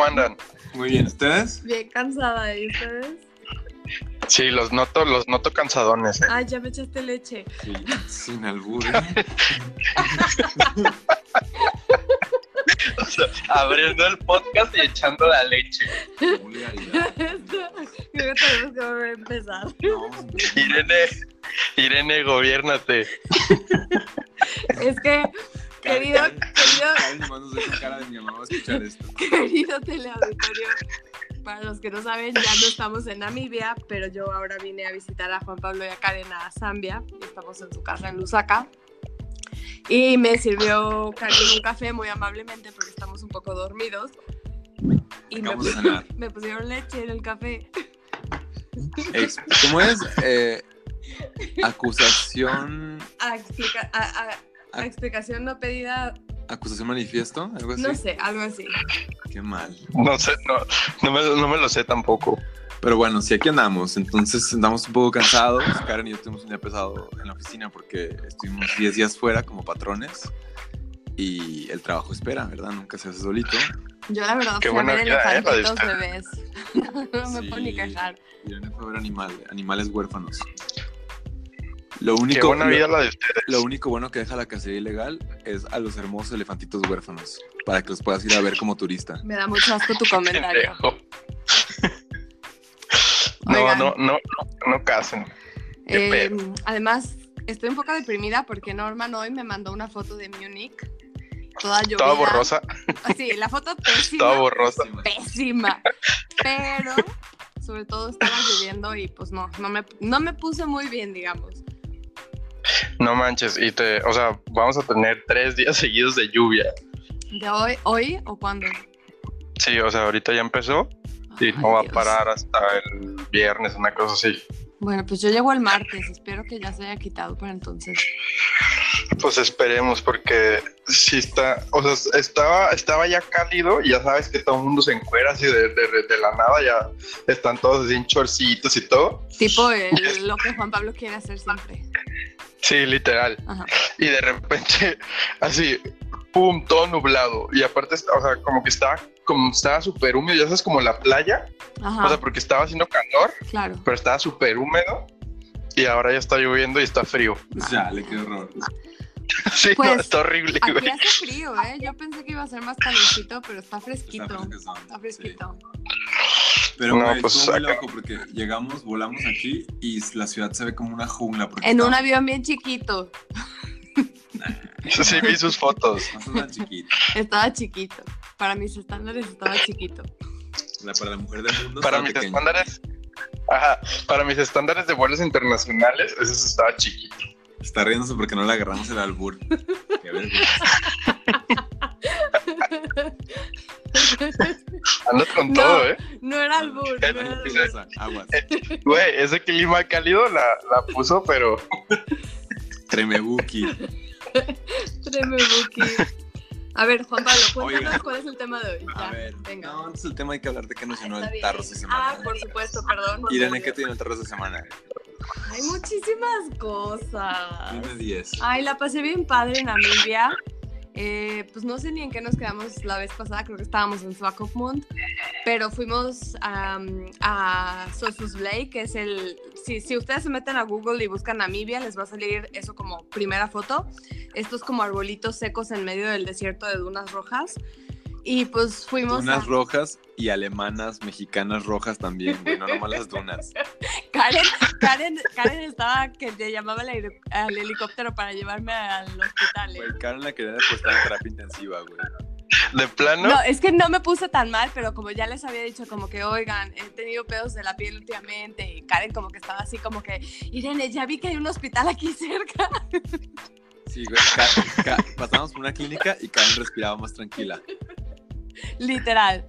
¿Cómo andan? Muy bien, ¿ustedes? Bien cansada, ¿y ustedes? Sí, los noto, los noto cansadones. ¿eh? Ay, ya me echaste leche. Sí, sin albur. ¿eh? O sea, abriendo el podcast y echando la leche. Creo que tenemos que volver a empezar. No, Irene, Irene, gobiérnate. Es que, querido, querido, querido teleauditorio, para los que no saben, ya no estamos en Namibia, pero yo ahora vine a visitar a Juan Pablo y a Karen a Zambia. Estamos en su casa en Lusaka. Y me sirvió Karen un café muy amablemente porque estamos un poco dormidos. Y me, me pusieron leche en el café. ¿Cómo es? Eh, acusación. A, explica- a- a- a explicación no pedida, acusación manifiesto, algo así. no sé, algo así. Qué mal. No sé, no, no, me, no me lo sé tampoco. Pero bueno, sí, aquí andamos. Entonces andamos un poco cansados. Karen y yo tuvimos un día pesado en la oficina porque estuvimos 10 días fuera como patrones. Y el trabajo espera, ¿verdad? Nunca se hace solito. Yo la verdad Qué fui a ver elefantitos bebés. no me Sí. puedo ni quejar. Irene fue a ver animal, animales huérfanos. Lo Qué único, lo- vida la de ustedes. Lo único bueno que deja la cacería ilegal es a los hermosos elefantitos huérfanos, para que los puedas ir a ver como turista. Me da mucho asco tu comentario. No, no, no, no, no casen. Eh, pedo. además, estoy un poco deprimida porque Norman hoy me mandó una foto de Munich. Toda llovida. Toda borrosa, Ah, Sí, la foto pésima. toda borrosa. pésima. Pero, sobre todo estaba lloviendo y pues no, no me, no me puse muy bien, digamos. No manches, y te, o sea, vamos a tener tres días seguidos de lluvia. ¿De hoy, hoy o cuándo? Sí, o sea, ahorita ya empezó y Ay, no va a parar hasta el viernes, una cosa así. Bueno, pues yo llego el martes, espero que ya se haya quitado para entonces. Pues esperemos, porque sí está, o sea, estaba, estaba ya cálido y ya sabes que todo el mundo se encuera así de, de- de la nada, ya están todos así en chorcitos y todo. Tipo el- lo que Juan Pablo quiere hacer siempre. Sí, literal. Ajá. Y de repente, así, pum, todo nublado. Y aparte, o sea, como que estaba, como estaba súper húmedo, ya sabes, como la playa. Ajá, O sea, porque estaba haciendo calor, claro. pero estaba súper húmedo. Y ahora ya está lloviendo y está frío. Ya, le quedó horror. Sí, Pues, no, está horrible, Aquí güey. hace frío, ¿eh? Yo pensé que iba a ser más calorcito, pero está fresquito. Está Está sí. Pero No, güey, pues, estuvo muy loco porque llegamos, volamos aquí y la ciudad se ve como una jungla. Porque En un avión bien chiquito. Sí, vi sus fotos. No chiquito. Estaba chiquito. Para mis estándares estaba chiquito. La- Para la mujer del mundo Para estaba mis pequeño. estándares. Ajá, para mis estándares de vuelos internacionales, sí estaba chiquito. Está riéndose porque no le agarramos el albur. Qué vergüenza. Andas con No. todo, ¿eh? No era albur, no era albur. Aguas. Güey, ese clima cálido la, la puso, pero Tremebuki. Tremebuki. A ver, Juan Pablo, cuéntanos cuál es el tema de hoy. A ver, venga. no, antes del tema hay que hablar de qué nos llenó el tarro esta Ah, semana. por supuesto, perdón. Irene, ¿qué tiene el tarro esta semana? Hay muchísimas cosas. Dime 10. Ay, la pasé bien padre en Namibia. Eh, pues no sé ni en qué nos quedamos la vez pasada, creo que estábamos en Swakopmund, pero fuimos am, a Sossusvlei, que es el... Si, si ustedes se meten a Google y buscan Namibia, les va a salir eso como primera foto. Estos como arbolitos secos en medio del desierto de dunas rojas. Y pues fuimos Dunas a... rojas y alemanas, mexicanas rojas también, güey, no nomás las dunas. Karen, Karen, Karen estaba que le llamaba al, helicóptero para llevarme al hospital. ¿eh? Güey, Karen la quería depositar en terapia intensiva, güey. De plano, No, es que no me puse tan mal, pero como ya les había dicho, como que, oigan, he tenido pedos de la piel últimamente, y Karen como que estaba así como que, Irene, ya vi que hay un hospital aquí cerca. Sí, güey. Pasamos por una clínica y Karen respiraba más tranquila. Literal.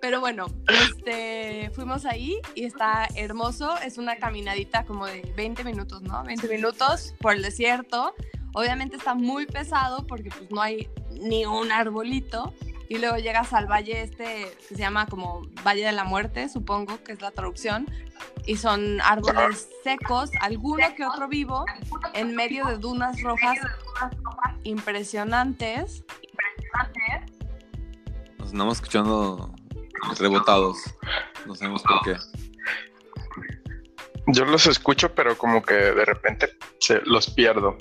Pero bueno, este, fuimos ahí y está hermoso. Es una caminadita como de 20 minutos, ¿no? 20 minutos por el desierto. Obviamente está muy pesado porque pues no hay ni un arbolito. Y luego llegas al valle este que se llama como Valle de la Muerte, supongo que es la traducción. Y son árboles secos, alguno que otro vivo, en medio de dunas rojas impresionantes. Nos andamos escuchando rebotados. No sabemos por qué. yo los escucho, pero como que de repente se, los pierdo.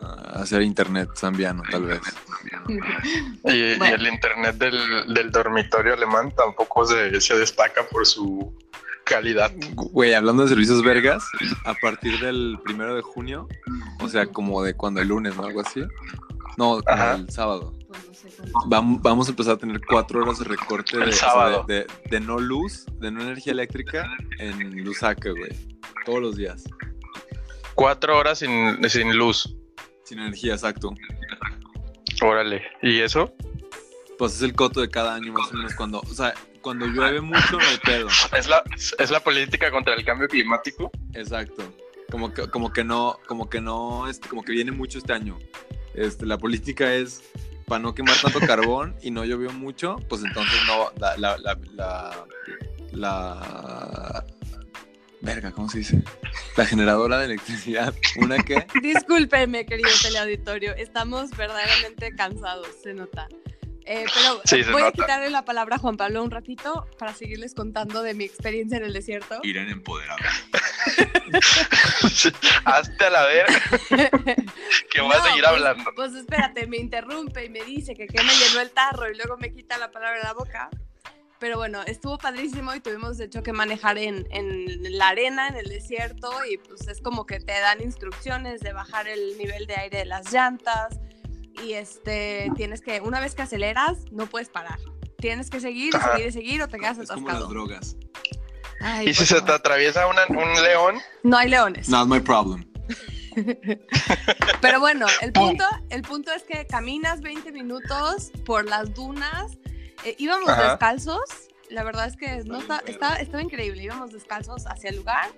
Ah, hacer internet zambiano, tal vez. Y, el internet del, del dormitorio alemán tampoco se, se destaca por su calidad. Güey, hablando de servicios vergas, a partir del primero de junio, o sea, como de cuando el lunes, ¿no? Algo así. No, como el sábado. Pues no sé cuánto. Vam- Vamos a empezar a tener cuatro horas de recorte de, El o sea, sábado. de, de- de no luz, de no energía eléctrica en Lusaka, güey. Todos los días. Cuatro horas sin, sin luz. Sin energía, exacto. Órale. ¿Y eso? Pues es el coto de cada año más o menos cuando, o sea, cuando llueve mucho no hay pedo. ¿Es la, es la política contra el cambio climático? Exacto. Como que, como que no, como que no, este, como que viene mucho este año. Este, la política es para no quemar tanto carbón y no llovió mucho, pues entonces no, la, la, la, la, la- verga, ¿cómo se dice? La generadora de electricidad, una que, Discúlpenme, querido teleauditorio, estamos verdaderamente cansados, se nota. Eh, pero Sí, se voy a quitarle la palabra a Juan Pablo un ratito para seguirles contando de mi experiencia en el desierto. Irán empoderada. Hazte a la ver que voy a No, seguir pues- hablando. Pues espérate, me interrumpe y me dice que qué me llenó el tarro y luego me quita la palabra de la boca. Pero bueno, estuvo padrísimo y tuvimos de hecho que manejar en, en la arena, en el desierto, y pues es como que te dan instrucciones de bajar el nivel de aire de las llantas. Y este, tienes que, una vez que aceleras, no puedes parar. Tienes que seguir y seguir y seguir o te quedas Es como las atascado. drogas. Ay, ¿Y si se te atraviesa una- un león? No hay leones. Not my problem. Pero bueno, el punto, el punto es que caminas 20 minutos por las dunas. eh, íbamos Ajá. descalzos. La verdad es que no está, está- estaba increíble. Íbamos descalzos hacia el lugar.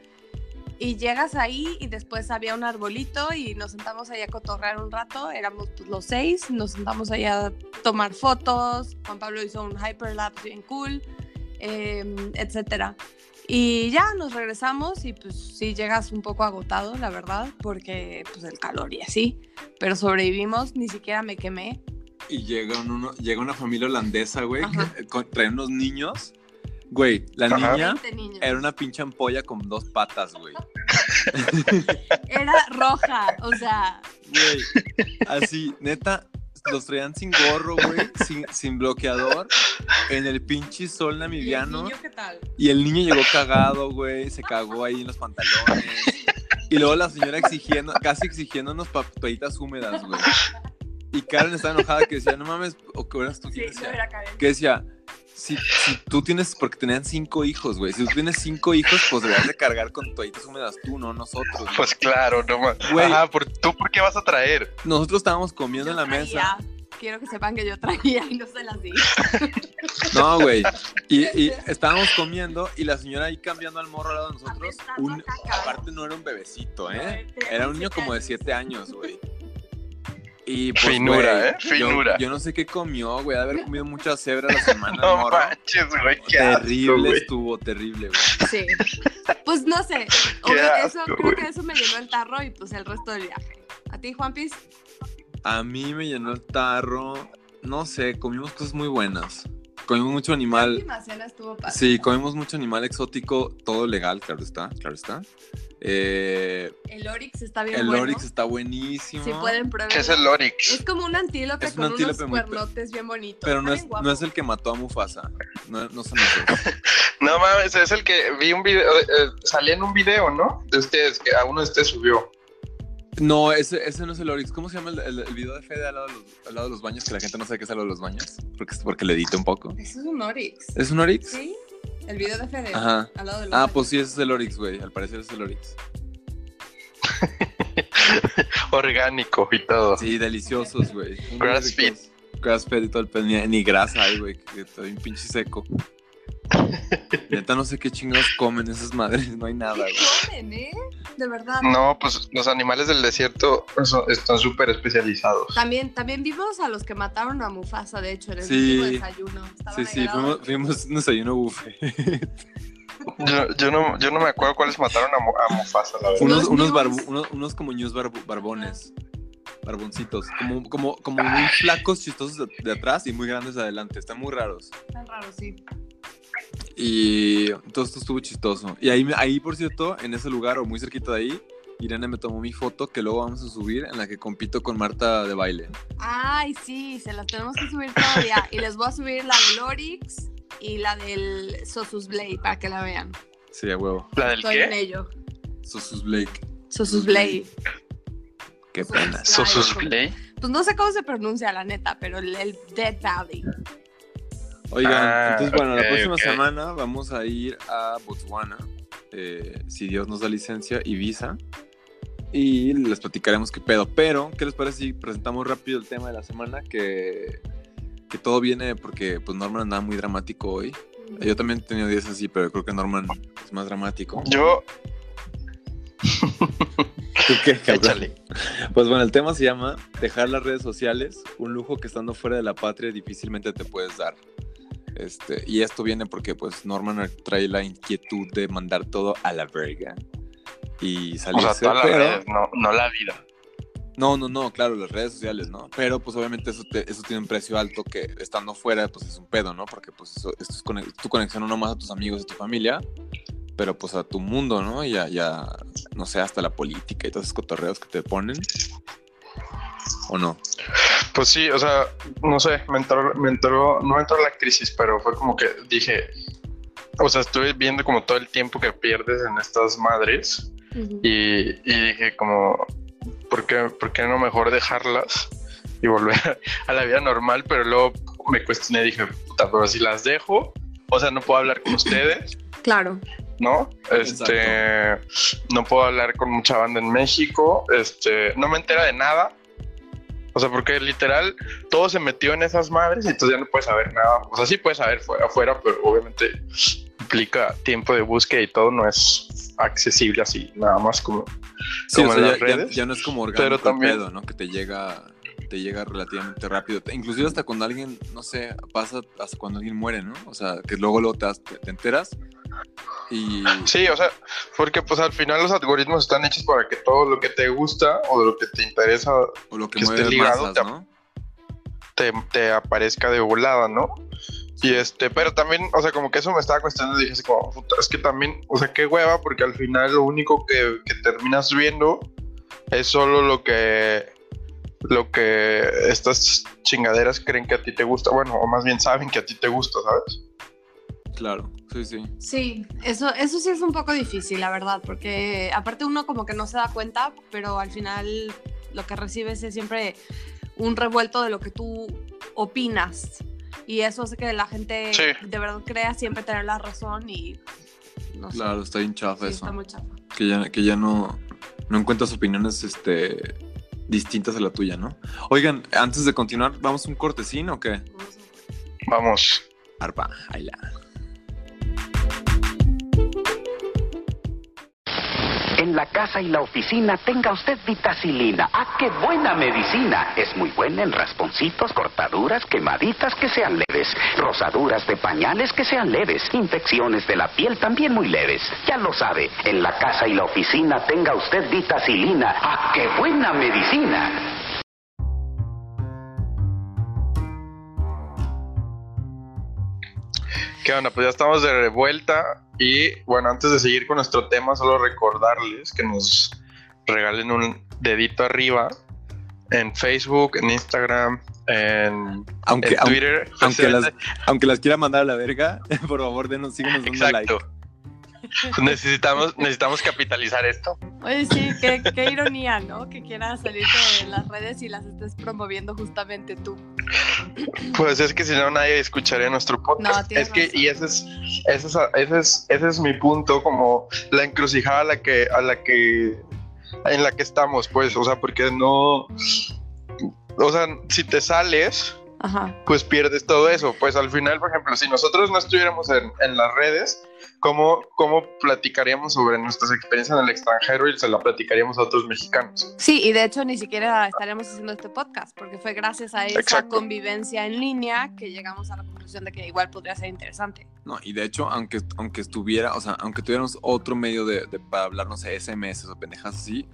Y llegas ahí y después había un arbolito y nos sentamos ahí a cotorrear un rato. Éramos pues, los seis. Nos sentamos ahí a tomar fotos. Juan Pablo hizo un hyperlapse bien cool, eh, etcétera. Y ya nos regresamos y pues sí llegas un poco agotado, la verdad, porque pues el calor y así. Pero sobrevivimos, ni siquiera me quemé. Y llega, uno, llega una familia holandesa, güey, que con- trae unos niños. Güey, la Ajá. niña 20 niños. era una pinche ampolla con dos patas, güey. Era roja, o sea, Güey, así, neta, los traían sin gorro, güey, sin, sin bloqueador, en el pinche sol ¿y el namibiano. niño qué tal? Y el niño llegó cagado, güey, se cagó ahí en los pantalones. Y luego la señora exigiendo, casi exigiéndonos toallitas húmedas, güey. Y Karen estaba enojada que decía, no mames, o que eras tú Sí, no decía, que decía, si, si tú tienes, porque tenían cinco hijos, güey, si tú tienes cinco hijos, pues deberías de cargar con toallitas húmedas tú, no nosotros. güey. Pues claro, no más. Güey. Ajá, ¿por, ¿tú por qué vas a traer? Nosotros estábamos comiendo Yo en la traía, mesa. Quiero que sepan que yo traía y no se las di. No, güey. Y, y estábamos comiendo y la señora ahí cambiando al morro al lado de nosotros. Un, aparte no era un bebecito, ¿eh? Tenía Era un niño siete como de. 7 años, güey. Y pues, Finura, ¿eh? Finura. Yo, yo no sé qué comió, güey. De haber comido mucha cebra la semana, No morro. manches, güey, asco, Terrible estuvo, terrible, güey. Sí. Pues no sé. eso, asco, creo que eso me llenó el tarro y pues el resto del viaje. ¿A ti, Juanpis? A mí me llenó el tarro. No sé, comimos cosas muy buenas. Comimos mucho La animal. última cena estuvo padre. Sí, comimos mucho animal exótico, todo legal, claro está, claro está. Eh, El Oryx está bien el bueno. Oryx está buenísimo. Si pueden probar. ¿Qué es el Oryx? Es como un antílope Es un con antílope unos cuernotes bien bonitos. Pero no es, no el que mató a Mufasa. No, no son esos. No mames, es el que vi un video, eh, eh, salía en un video, ¿no? De ustedes, que a uno de ustedes subió. No, ese, ese no es el Oryx. ¿Cómo se llama el, el- el video de Fede al lado de, los, al lado de los baños? Que la gente no sabe qué es al lado de los baños. Porque, porque le edité un poco. Eso es un Oryx. ¿Es un Oryx? Sí. El video de Fede. Ajá. Al lado de los Ah, baños. pues sí, ese es el Oryx, güey. Al parecer es el Oryx. Orgánico y todo. Sí, deliciosos, güey. Grass ricos. Grass fed y todo el. Ni, ni grasa hay, güey. Que estoy un pinche seco. Neta, no sé qué chingados comen esas madres. No hay nada, ¿Qué güey. comen, eh? De verdad. No, pues los animales del desierto son- están súper especializados. También, también vimos a los que mataron a Mufasa, de hecho, en el Sí. último desayuno. Estaban Sí, sí, lado. fuimos, fuimos un desayuno buffet. Yo, yo no, yo no me acuerdo cuáles mataron a, Mu- a Mufasa, la verdad. unos, unos, news. unos, unos como barbu- barbones. Barboncitos. Como, como, como muy flacos, chistosos de, de atrás y muy grandes de adelante. Están muy raros. Tan raro, sí. Y todo esto estuvo chistoso. Y ahí, ahí, por cierto, en ese lugar o muy cerquita de ahí, Irene me tomó mi foto que luego vamos a subir en la que compito con Marta de baile. Ay, sí, se las tenemos que subir todavía. y les voy a subir la del Oryx y la del Sosus Blade para que la vean. Sí, a huevo. ¿La del Estoy en qué? ello. Sosus Blake. Sosus Blade. Qué pena. Sosus Blade. Pues no sé cómo se pronuncia, la neta, pero el, el Dead Valley. Oigan, Ah, entonces bueno, la próxima semana vamos a ir a Botswana, eh, si Dios nos da licencia y visa, y les platicaremos qué pedo. Pero, ¿qué les parece si presentamos rápido el tema de la semana? Que, que todo viene porque pues Norman andaba muy dramático hoy. Yo también he tenido días así, pero creo que Norman es más dramático. Yo, ¿Tú qué, échale. Pues bueno, el tema se llama Dejar las redes sociales, un lujo que estando fuera de la patria difícilmente te puedes dar. Este, y esto viene porque pues Norman trae la inquietud de mandar todo a la verga y O salirse, sea, todas las pero- redes, no, no la vida. no, no, no, claro, las redes sociales, ¿no? Pero pues obviamente eso, te- eso tiene un precio alto que estando fuera pues es un pedo, ¿no? Porque pues eso, esto es cone- tu conexión no nomás a tus amigos, a tu familia, pero pues a tu mundo, ¿no? Y a, y a, no sé, hasta la política y todos esos cotorreos que te ponen. ¿O no? Pues sí, o sea, no sé, me entró, me entró, no me entró la crisis, pero fue como que dije, o sea, estuve viendo como todo el tiempo que pierdes en estas madres y, y dije como, ¿por qué, ¿por qué no mejor dejarlas y volver a la vida normal? Pero luego me cuestioné, dije, puta, pero si las dejo, o sea, no puedo hablar con ustedes, Claro. ¿no? Este, no puedo hablar con mucha banda en México, este, no me entera de nada. O sea, porque literal todo se metió en esas madres y entonces ya no puedes saber nada. O sea, sí puedes saber fuera, afuera, pero obviamente implica tiempo de búsqueda y todo no es accesible así, nada más como Sí, como o en sea, las ya, ya- redes. ya no es como orgánico Pero también- pedo, ¿no? Que te llega, te llega relativamente rápido. Inclusive hasta cuando alguien, no sé, pasa hasta cuando alguien muere, ¿no? O sea, que luego, luego te enteras y... Sí, o sea, porque pues al final los algoritmos están hechos para que todo lo que te gusta o lo que te interesa O lo que, que esté ligado, masas, te- ¿no? te, te aparezca de volada, ¿no? Y este, pero también, o sea, como que eso me estaba cuestionando dije así como, puta, es que también, o sea, qué hueva, porque al final lo único que, que terminas viendo es solo lo que, lo que estas chingaderas creen que a ti te gusta, bueno, o más bien saben que a ti te gusta, ¿sabes? Claro, sí, sí. Sí, eso, eso sí es un poco difícil, la verdad, porque aparte uno como que no se da cuenta, pero al final lo que recibes es siempre un revuelto de lo que tú opinas. Y eso hace que la gente Sí. de verdad crea siempre tener la razón y no sé. Claro, está bien chafa sí, eso. está muy chafa. Que ya, que ya no, no encuentras opiniones este, distintas a la tuya, ¿no? Oigan, antes de continuar, ¿vamos a un cortecín o qué? Vamos. Arpa, ahí la. En la casa y la oficina tenga usted vitacilina. ¡Ah, qué buena medicina! Es muy buena en rasponcitos, cortaduras, quemaditas que sean leves, rosaduras de pañales que sean leves, infecciones de la piel también muy leves. Ya lo sabe, en la casa y la oficina tenga usted vitacilina. ¡Ah, qué buena medicina! ¿Qué onda? Pues ya estamos de vuelta y bueno, antes de seguir con nuestro tema, solo recordarles que nos regalen un dedito arriba en Facebook, en Instagram, en, Aunque, en Twitter. aunque, las, aunque las quiera mandar a la verga, por favor, denos, síguenos dando like. Necesitamos, necesitamos capitalizar esto. Oye, sí, qué, qué ironía, ¿no? Que quieras salirte de las redes y las estés promoviendo justamente tú. Pues es que si no nadie escucharía nuestro podcast. No, tienes es que, razón. y ese es, ese es, ese es, ese es mi punto, como la encrucijada a la que, a la que, en la que estamos, pues, o sea, porque no, o sea, si te sales, Ajá. pues pierdes todo eso. Pues al final, por ejemplo, si nosotros no estuviéramos en, en las redes, ¿cómo, ¿cómo platicaríamos sobre nuestras experiencias en el extranjero y se la platicaríamos a otros mexicanos? Sí, y de hecho ni siquiera estaríamos haciendo este podcast, porque fue gracias a esa Exacto. convivencia en línea que llegamos a la conclusión de que igual podría ser interesante. No, y de hecho, aunque, aunque estuviera, o sea, aunque tuviéramos otro medio de, de- para hablar, no sé, SMS o pendejas así,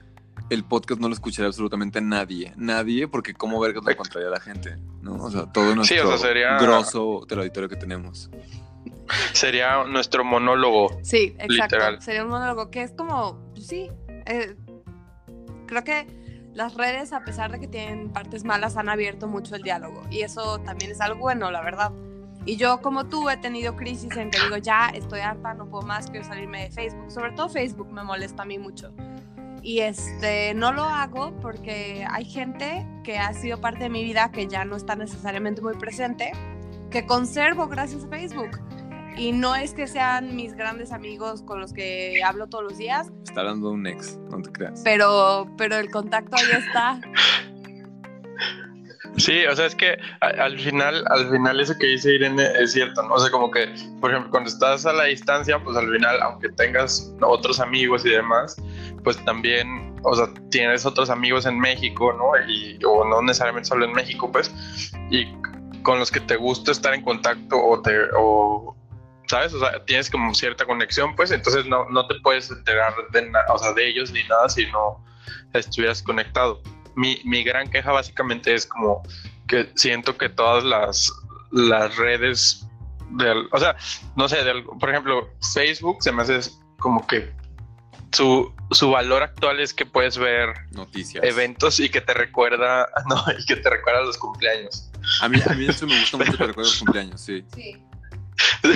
el podcast no lo escucharía absolutamente nadie. Nadie, porque cómo vergas lo encontraría la gente, ¿no? O sea, todo nuestro Sí, o sea, sería- grosso del auditorio que tenemos. Sería nuestro monólogo. Sí, exacto. Literal. Sería un monólogo que es como, pues sí, eh, creo que las redes, a pesar de que tienen partes malas, han abierto mucho el diálogo. Y eso también es algo bueno, la verdad. Y yo, como tú, he tenido crisis en que digo, ya estoy harta, no puedo más, quiero salirme de Facebook. Sobre todo Facebook me molesta a mí mucho. Y este, no lo hago porque hay gente que ha sido parte de mi vida que ya no está necesariamente muy presente, que conservo gracias a Facebook. Y no es que sean mis grandes amigos con los que hablo todos los días, Está hablando de un ex, no te creas. pero, pero el contacto ahí está. Sí, o sea, es que al final, al final eso que dice Irene es cierto, ¿no? O sea, como que, por ejemplo, cuando estás a la distancia, pues al final, aunque tengas otros amigos y demás, pues también, o sea, tienes otros amigos en México, ¿no? Y, o no necesariamente solo en México, pues, y con los que te gusta estar en contacto o te, o, ¿sabes? O sea, tienes como cierta conexión, pues, entonces no, no te puedes enterar de, o sea, de ellos ni nada si no estuvieras conectado mi, mi gran queja básicamente es como que siento que todas las, las redes, del, o sea, no sé, del- por ejemplo, Facebook se me hace como que su, su valor actual es que puedes ver Noticias. eventos y que te recuerda, no, y que te recuerda los cumpleaños. A mí, a mí eso me gusta mucho que recuerdo los cumpleaños, sí. Sí.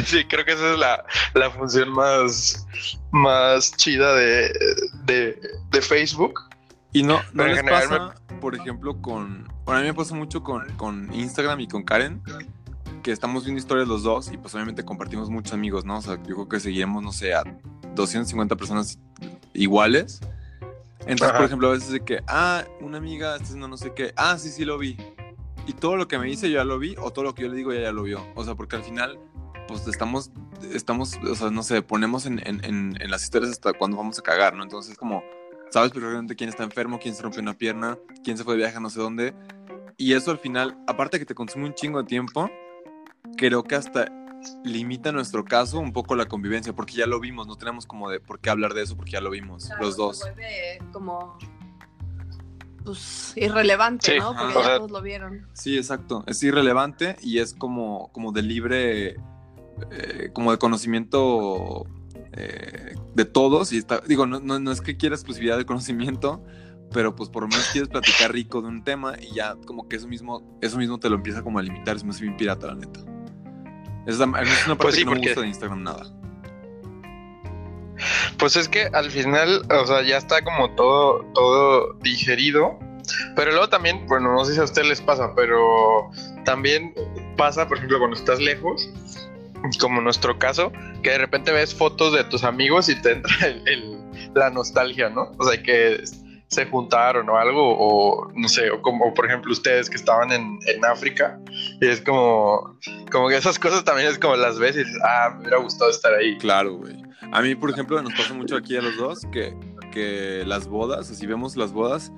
Sí, creo que esa es la, la función más, más chida de, de, de Facebook. Y no, no les pasa, por ejemplo, con. Bueno, a mí me pasa mucho con, con Instagram y con Karen, que estamos viendo historias los dos y pues obviamente compartimos muchos amigos, ¿no? O sea, yo creo que seguimos, no sé, a 250 personas iguales. Entonces, Ajá. por ejemplo, a veces de que, ah, una amiga está haciendo no sé qué, ah, sí, sí lo vi. Y todo lo que me dice yo ya lo vi, o todo lo que yo le digo ella ya lo vio. O sea, porque al final, pues estamos, estamos, o sea, no sé, ponemos en, en, en, en las historias hasta cuándo vamos a cagar, ¿no? Entonces, como, sabes perfectamente quién está enfermo, quién se rompió una pierna, quién se fue de viaje a no sé dónde. Y eso al final, aparte de que te consume un chingo de tiempo, creo que hasta limita en nuestro caso un poco la convivencia, porque ya lo vimos, no tenemos como de por qué hablar de eso, porque ya lo vimos, los dos. Se vuelve como pues irrelevante, Sí, ¿no? Porque ya todos lo vieron. Sí, exacto. Es irrelevante y es como, como de libre, eh, como de conocimiento eh, de todos. Y está, digo, no, no, no es que quiera exclusividad de conocimiento, pero pues por lo menos quieres platicar rico de un tema y ya como que eso mismo, eso mismo te lo empieza como a limitar. Es más bien pirata, la neta. Es, la- es una parte Pues sí, que no me gusta de Instagram nada. Pues es que al final, o sea, ya está como todo, todo digerido. Pero luego también, bueno, no sé si a ustedes les pasa, pero también pasa, por ejemplo, cuando estás lejos, como nuestro caso, que de repente ves fotos de tus amigos y te entra el- la nostalgia, ¿no? O sea, que se juntaron o algo, o no sé, o como por ejemplo ustedes que estaban en, en África, y es como, como que esas cosas también es como las dices, ah, me hubiera gustado estar ahí. Claro, güey. A mí, por ejemplo, nos pasa mucho aquí a los dos que, que las bodas, así vemos las bodas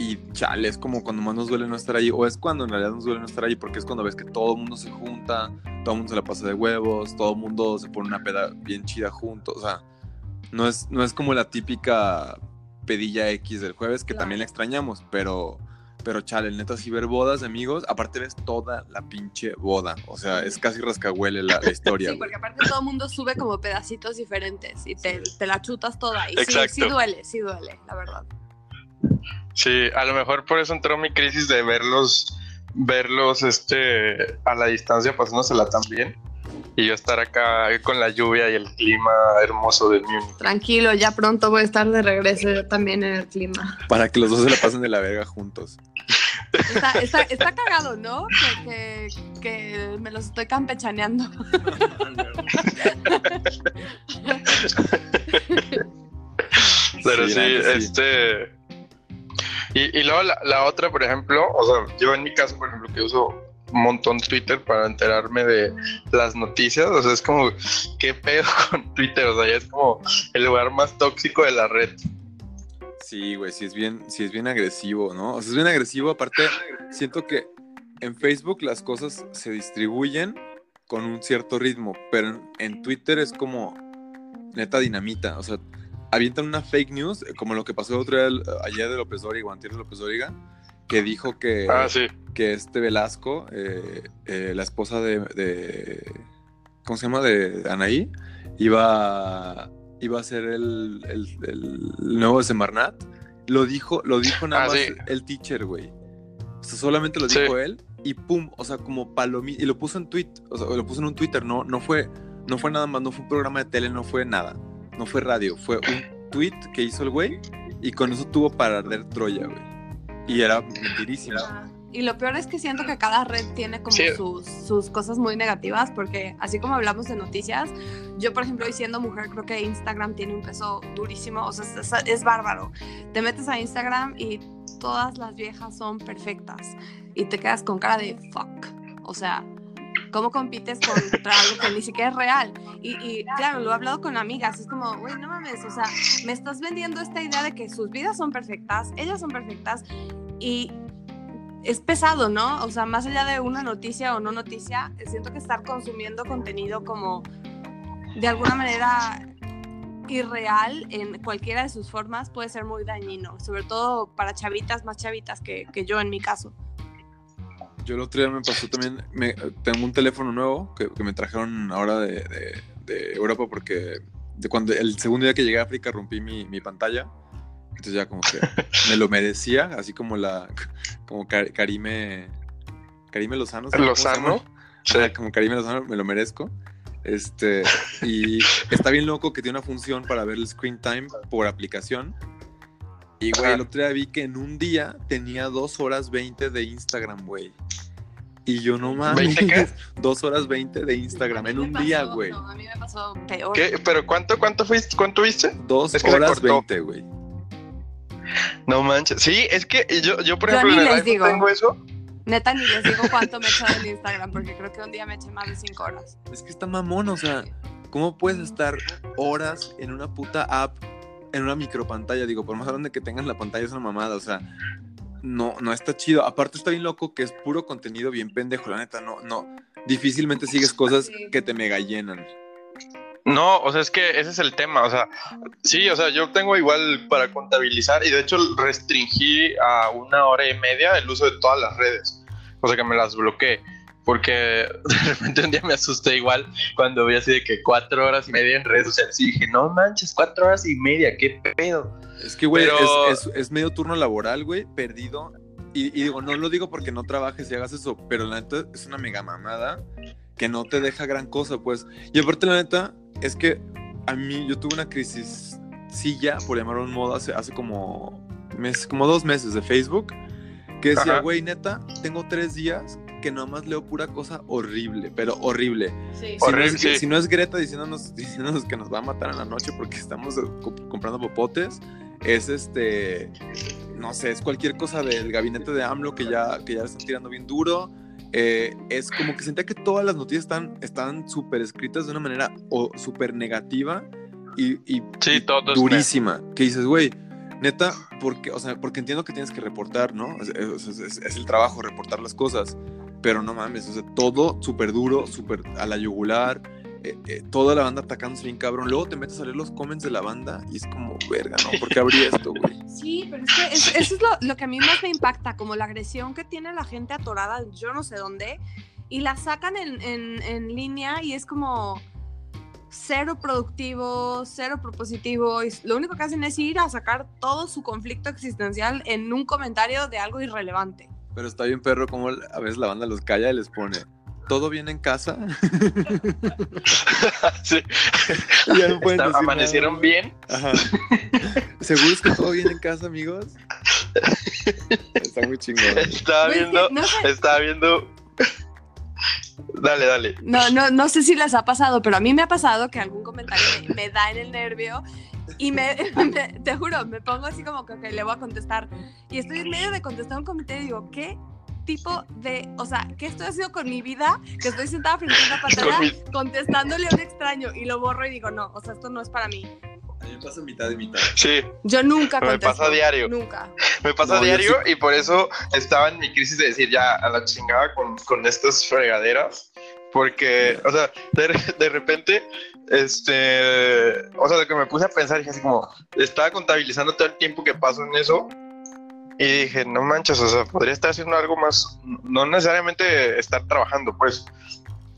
y chale, es como cuando más nos duele no estar ahí, o es cuando en realidad nos duele no estar ahí, porque es cuando ves que todo el mundo se junta, todo el mundo se la pasa de huevos, todo el mundo se pone una peda bien chida juntos, o sea, no es, no es como la típica pedilla X del jueves, que Claro. también la extrañamos, pero Pero chale, neta, si ver bodas de amigos, aparte ves toda la pinche boda. O sea, es casi rascahuele la, la historia. Sí, güey. porque aparte todo el mundo sube como pedacitos diferentes y te, te la chutas toda. Y sí, Exacto. sí duele, sí duele, la verdad. Sí, a lo mejor por eso entró mi crisis de verlos, verlos este, a la distancia pasándosela también. Y yo estar acá con la lluvia y el clima hermoso de Múnich. Tranquilo, ya pronto voy a estar de regreso yo también en el clima. Para que los dos se la pasen de la verga juntos. Está, está, está cagado, ¿no? Que, que, que me los estoy campechaneando. Pero Sí, sí. Y, y luego la, otra, por ejemplo, o sea, yo en mi caso, por ejemplo, que uso un montón Twitter para enterarme de las noticias, o sea, es como, ¿qué pedo con Twitter? O sea, ya es como el lugar más tóxico de la red. Sí, güey, sí es bien, sí es bien agresivo, ¿no? O sea, es bien agresivo. Aparte, siento que en Facebook las cosas se distribuyen con un cierto ritmo, pero en Twitter es como neta dinamita. O sea, avientan una fake news, eh, como lo que pasó el otro día, el- ayer de López Dóriga, antier de López Dóriga, que dijo que, Ah, sí. que este Velasco, eh, eh, la esposa de, de- ¿cómo se llama? De Anaí, iba, iba a ser el, el, el nuevo de Semarnat. Lo dijo, lo dijo nada Ah, más sí. el teacher, güey. O sea, solamente lo Sí. dijo él y pum, o sea, como palomita, y lo puso en tweet, o sea, lo puso en un Twitter, no, no fue, no fue nada más, no fue un programa de tele, no fue nada, no fue radio, fue un tweet que hizo el güey y con eso tuvo para arder Troya, güey. Y era mentirísimo. Y lo peor es que siento que cada red tiene como Sí. sus, sus cosas muy negativas, porque así como hablamos de noticias, yo por ejemplo, siendo mujer, creo que Instagram tiene un peso durísimo, o sea, es, es- es bárbaro. Te metes a Instagram y todas las viejas son perfectas y te quedas con cara de fuck, o sea... ¿Cómo compites contra algo que ni siquiera es real? Y, y, claro, lo he hablado con amigas, es como, güey, no mames, o sea, me estás vendiendo esta idea de que sus vidas son perfectas, ellas son perfectas, y es pesado, ¿no? O sea, más allá de una noticia o no noticia, siento que estar consumiendo contenido como de alguna manera irreal en cualquiera de sus formas puede ser muy dañino, sobre todo para chavitas más chavitas que, que yo en mi caso. Yo el otro día me pasó también, me- tengo un teléfono nuevo que, que me trajeron ahora de, de- de Europa porque de cuando el segundo día que llegué a África rompí mi, mi pantalla. Entonces ya como que me lo merecía, así como la, como Karime, Karime Lozano. Lozano. Sí. Ajá, como Karime Lozano, me lo merezco. Este, y está bien loco que tiene una función para ver el screen time por aplicación. Y, güey, el otro día vi que en un día tenía 2 horas 20 de Instagram, güey. Y yo no mames. ¿20 qué? 2 horas 20 de Instagram en un día, güey. No, a mí me pasó peor. ¿Qué? ¿Pero cuánto, cuánto fuiste? ¿Cuánto viste? 2 Es que se horas cortó. 20, güey. No manches. Sí, es que yo, yo por Yo ejemplo, ni en el digo. tengo eso. Neta, ni les digo cuánto me he echado en Instagram, porque creo que un día me eché más de 5 horas. Es que está mamón, o sea, ¿cómo puedes estar horas en una puta app, en una micropantalla? Digo, por más grande que tengas la pantalla es una mamada, o sea, no, no está chido. Aparte está bien loco que es puro contenido bien pendejo, la neta, no, no. Difícilmente sigues cosas que te mega llenan. No, o sea, es que ese es el tema. O sea, sí, o sea, yo tengo igual para contabilizar y de hecho restringí a una hora y media el uso de todas las redes. O sea, que me las bloqueé. Porque de repente un día me asusté igual cuando vi así de que cuatro horas y media en redes sociales y dije, no manches, cuatro horas y media, qué pedo. Es que, güey, Pero- es, es- es medio turno laboral, güey, perdido. Y, y digo, no lo digo porque no trabajes y hagas eso, pero la neta es una mega mamada que no te deja gran cosa, pues. Y aparte, la neta, es que a mí yo tuve una crisis silla, por llamarlo un modo, hace, hace como, mes, como dos meses de Facebook, que decía, güey, neta, tengo tres días que nomás leo pura cosa horrible, pero horrible. Sí. Si no, Horrible, es, sí. si no es Greta diciéndonos, diciéndonos que nos va a matar en la noche porque estamos eh, co- comprando popotes, es este, no sé, es cualquier cosa del gabinete de AMLO que ya, que ya le están tirando bien duro. Eh, es como que sentía que todas las noticias están están súper escritas de una manera o súper negativa y, y Sí, todo es durísima. Que dices, güey, neta, porque, o sea, porque entiendo que tienes que reportar, ¿no? Es, es- es- es el trabajo, reportar las cosas. Pero no mames, o sea, todo súper duro, súper a la yugular. eh, eh, toda la banda atacándose bien cabrón. Luego te metes a leer los comments de la banda y es como, verga, ¿no? ¿Por qué habría esto, güey? Sí, pero es que es- eso es lo, lo que a mí más me impacta, como la agresión que tiene la gente atorada, yo no sé dónde, y la sacan en, en- en línea y es como cero productivo, cero propositivo, y lo único que hacen es ir a sacar todo su conflicto existencial en un comentario de algo irrelevante. Pero está bien, perro, como a veces la banda los calla y les pone, ¿todo bien en casa? Sí. Ya no pueden Está- decir ¿Amanecieron nada. bien? Ajá. ¿Seguros que todo bien en casa, amigos? Está muy chingón. Estaba viendo, no sé- estaba viendo. Dale, dale. No, no, no sé si les ha pasado, pero a mí me ha pasado que algún comentario me, me da en el nervio y me, me- te juro, me pongo así como que ok, le voy a contestar. Y estoy en medio de contestar un comentario y digo, ¿qué tipo de, o sea, qué estoy haciendo con mi vida? Que estoy sentada frente a una pantalla contestándole a un extraño y lo borro y digo, no, o sea, esto no es para mí. A mí me pasa mitad de mitad. Sí, Yo nunca Me contesto. pasa a diario. Nunca. me pasa No, diario y por eso estaba en mi crisis de decir ya a la chingada con, con estas fregaderas. Porque, o sea, de, de repente, este, o sea, lo que me puse a pensar, dije así como, estaba contabilizando todo el tiempo que paso en eso y dije, no manches, o sea, podría estar haciendo algo más, no necesariamente estar trabajando, pues,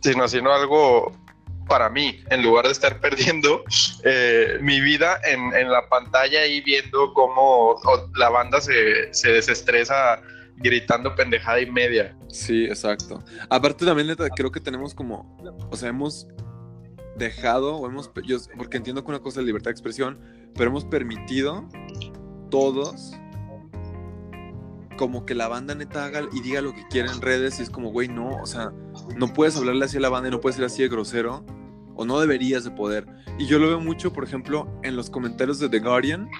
sino haciendo algo para mí, en lugar de estar perdiendo eh, mi vida en, en la pantalla y viendo cómo la banda se, se desestresa gritando pendejada y media. Sí, exacto. Aparte también creo que tenemos como, o sea, hemos dejado, o hemos, yo, porque entiendo que una cosa es libertad de expresión, pero hemos permitido todos como que la banda neta haga y diga lo que quiera en redes y es como, güey, no, o sea, no puedes hablarle así a la banda y no puedes ser así de grosero o no deberías de poder. Y yo lo veo mucho, por ejemplo, en los comentarios de The Guardian,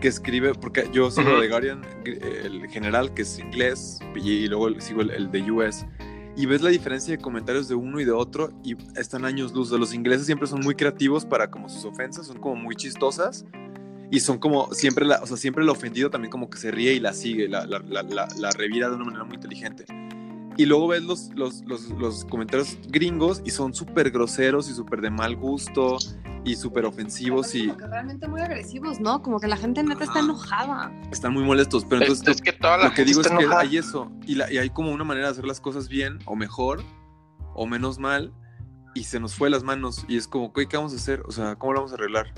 que escribe, porque yo sigo Ujú. The Guardian, el general, que es inglés, y luego sigo el, el de US, y ves la diferencia de comentarios de uno y de otro, y están años luz. Los ingleses siempre son muy creativos para como sus ofensas, son como muy chistosas, y son como siempre, la, o sea, siempre el ofendido también como que se ríe y la sigue, la, la, la, la revira de una manera muy inteligente. Y luego ves los, los, los, los comentarios gringos y son súper groseros y súper de mal gusto y súper ofensivos y Como que realmente muy agresivos, ¿no? Como que la gente neta está enojada. están muy molestos. Pero Es, entonces es que toda la lo que gente digo es que hay eso y, la- y hay como una manera de hacer las cosas bien o mejor o menos mal y se nos fue las manos y es como, "Güey, ¿qué vamos a hacer? O sea, ¿cómo lo vamos a arreglar?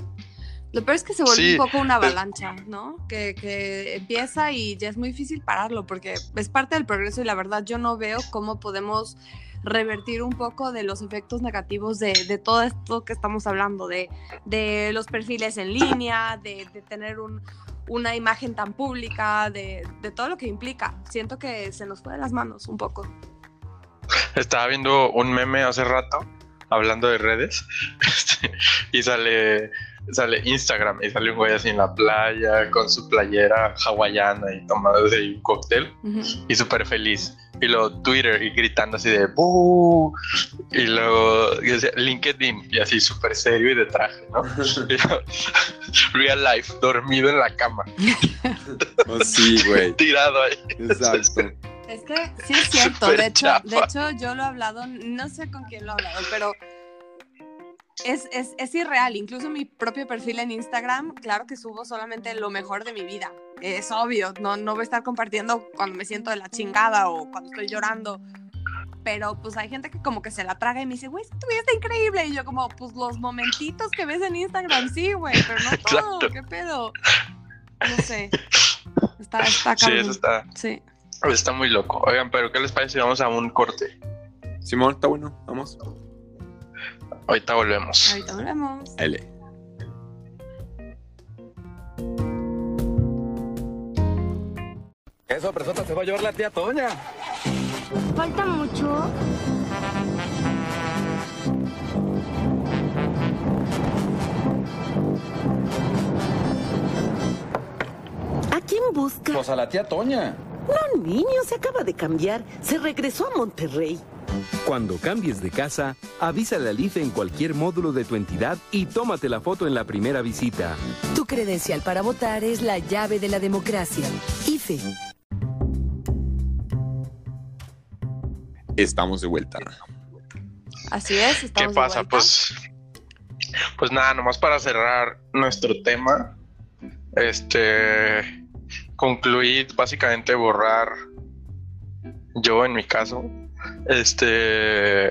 Lo peor es que se vuelve Sí, un poco una es- avalancha, ¿no? Que, que empieza y ya es muy difícil pararlo porque es parte del progreso y la verdad yo no veo cómo podemos revertir un poco de los efectos negativos de, de todo esto que estamos hablando, de, de los perfiles en línea, de, de tener un- una imagen tan pública, de, de todo lo que implica. Siento que se nos fue de las manos un poco. Estaba viendo un meme hace rato hablando de redes este, y sale sale Instagram y sale un güey así en la playa con su playera hawaiana y tomando un cóctel y súper feliz. Y luego Twitter y gritando así de ¡Bú! Y luego y LinkedIn y así súper serio y de traje, ¿no? Y luego, Real life, dormido en la cama, Oh, sí, güey. tirado ahí. Exacto. Es que sí es cierto, de hecho, de hecho yo lo he hablado, no sé con quién lo he hablado, pero es, es, es irreal. Incluso mi propio perfil en Instagram, claro que subo solamente lo mejor de mi vida. Es obvio, no, no voy a estar compartiendo cuando me siento de la chingada o cuando estoy llorando. Pero pues hay gente que como que se la traga y me dice, güey, tu vida está increíble. Y yo como, pues los momentitos que ves en Instagram, sí, güey, pero no todo, Exacto. ¿qué pedo? No sé. Está, está Sí, eso está, Sí. está muy loco. Oigan, pero ¿qué les parece si vamos a un corte? Simón, está bueno, vamos. Ahorita volvemos. Ahorita volvemos. L. Eso, presota, se va a llevar la tía Toña. Falta mucho. ¿A quién busca? Pues a la tía Toña. No, niño, se acaba de cambiar. Se regresó a Monterrey. Cuando cambies de casa, avísale al IFE en cualquier módulo de tu entidad y tómate la foto en la primera visita. Tu credencial para votar es la llave de la democracia. IFE. Estamos de vuelta. Así es, ¿Qué estamos de pasa? vuelta. Pues, pues nada, nomás para cerrar nuestro tema, este, concluí básicamente borrar, yo en mi caso, este,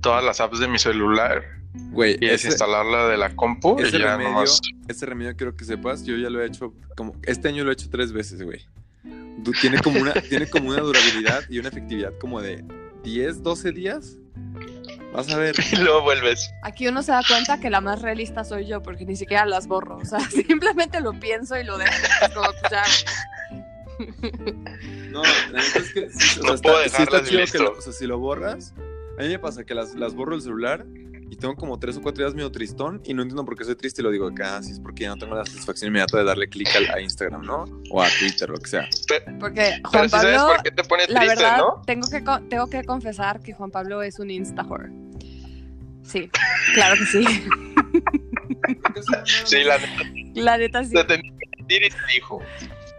todas las apps de mi celular Güey, y desinstalarla de la compu y ya remedio, nomás. ese remedio quiero que sepas, yo ya lo he hecho como este año lo he hecho tres veces, güey. Tiene como una tiene como una durabilidad y una efectividad como de 10, 12 días. Vas a ver. Y luego vuelves. Aquí uno se da cuenta que la más realista soy yo, porque ni siquiera las borro. O sea, simplemente lo pienso y lo dejo. Como, pues, ya. No, la neta es que o No sea, puedo está, sí está chido que lo- o sea, si lo borras, a mí me pasa que las, las borro el celular y tengo como tres o cuatro días medio tristón y no entiendo por qué soy triste y lo digo acá, si es porque ya no tengo la satisfacción inmediata de darle clic a Instagram, ¿no? O a Twitter, lo que sea. Porque Pero Juan si sabes Pablo, por qué te pone la triste, verdad, ¿no? tengo, que, tengo que confesar que Juan Pablo es un insta whore. Sí, claro que sí. Sí, la neta La neta sí. te tenía que decir y te dijo.